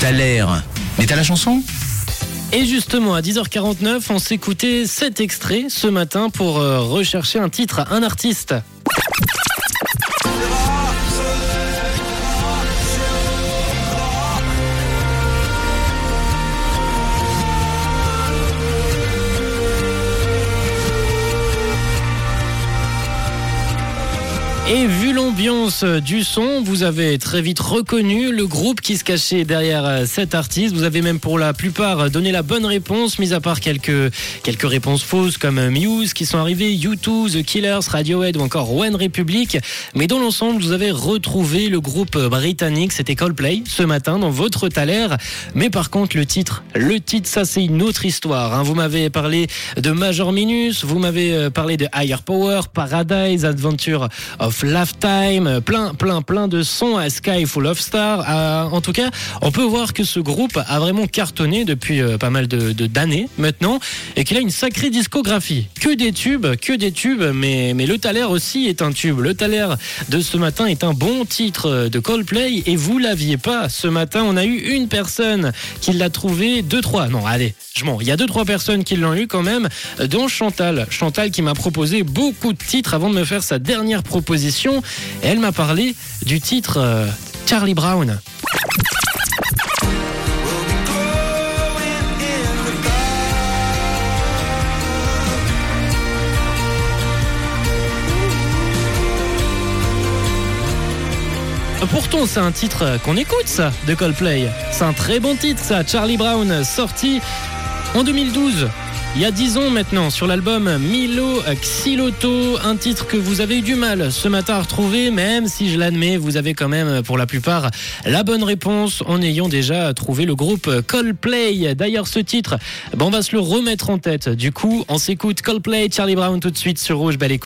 T'as l'air. Mais t'as la chanson? Et justement, à 10h49, on s'écoutait cet extrait ce matin pour euh, rechercher un titre, un artiste. Et vu l'ambiance du son, vous avez très vite reconnu le groupe qui se cachait derrière euh, cet artiste. Vous avez même pour la plupart donné la bonne réponse, mis à part quelques, quelques réponses fausses comme Muse qui sont arrivés, U2, The Killers, Radiohead ou encore One Republic. Mais dans l'ensemble, vous avez retrouvé le groupe britannique, c'était Coldplay, ce matin dans votre Thaler. Mais par contre, le titre, le titre, ça c'est une autre histoire. hein. Vous m'avez parlé de Major Minus, vous m'avez euh, parlé de Higher Power, Paradise, Adventure of Lifetime, euh, plein, plein, plein de sons à Sky Full of Stars. Euh, en tout cas, on peut voir que ce groupe a vraiment cartonné depuis euh, pas mal de d'années maintenant et qu'il a une sacrée discographie. Que des tubes, que des tubes, mais, mais le Thaler aussi est un tube. Le Thaler de ce matin est un bon titre de Coldplay et vous l'aviez pas. Ce matin, on a eu une personne qui l'a trouvé, deux, trois. Non, allez, je mens. Il y a deux, trois personnes qui l'ont eu quand même, dont Chantal. Chantal qui m'a proposé beaucoup de titres avant de me faire sa dernière proposition. Elle m'a parlé du titre euh, Charlie Brown. Pourtant, c'est un titre qu'on écoute, ça, de Coldplay. C'est un très bon titre, ça. Charlie Brown, sorti en 2012. Il y a 10 ans maintenant, sur l'album Milo Xiloto, un titre que vous avez eu du mal ce matin à retrouver, même si je l'admets, vous avez quand même pour la plupart la bonne réponse en ayant déjà trouvé le groupe Coldplay. D'ailleurs, ce titre, on va se le remettre en tête. Du coup, on s'écoute Coldplay, Charlie Brown tout de suite sur Rouge. Belle.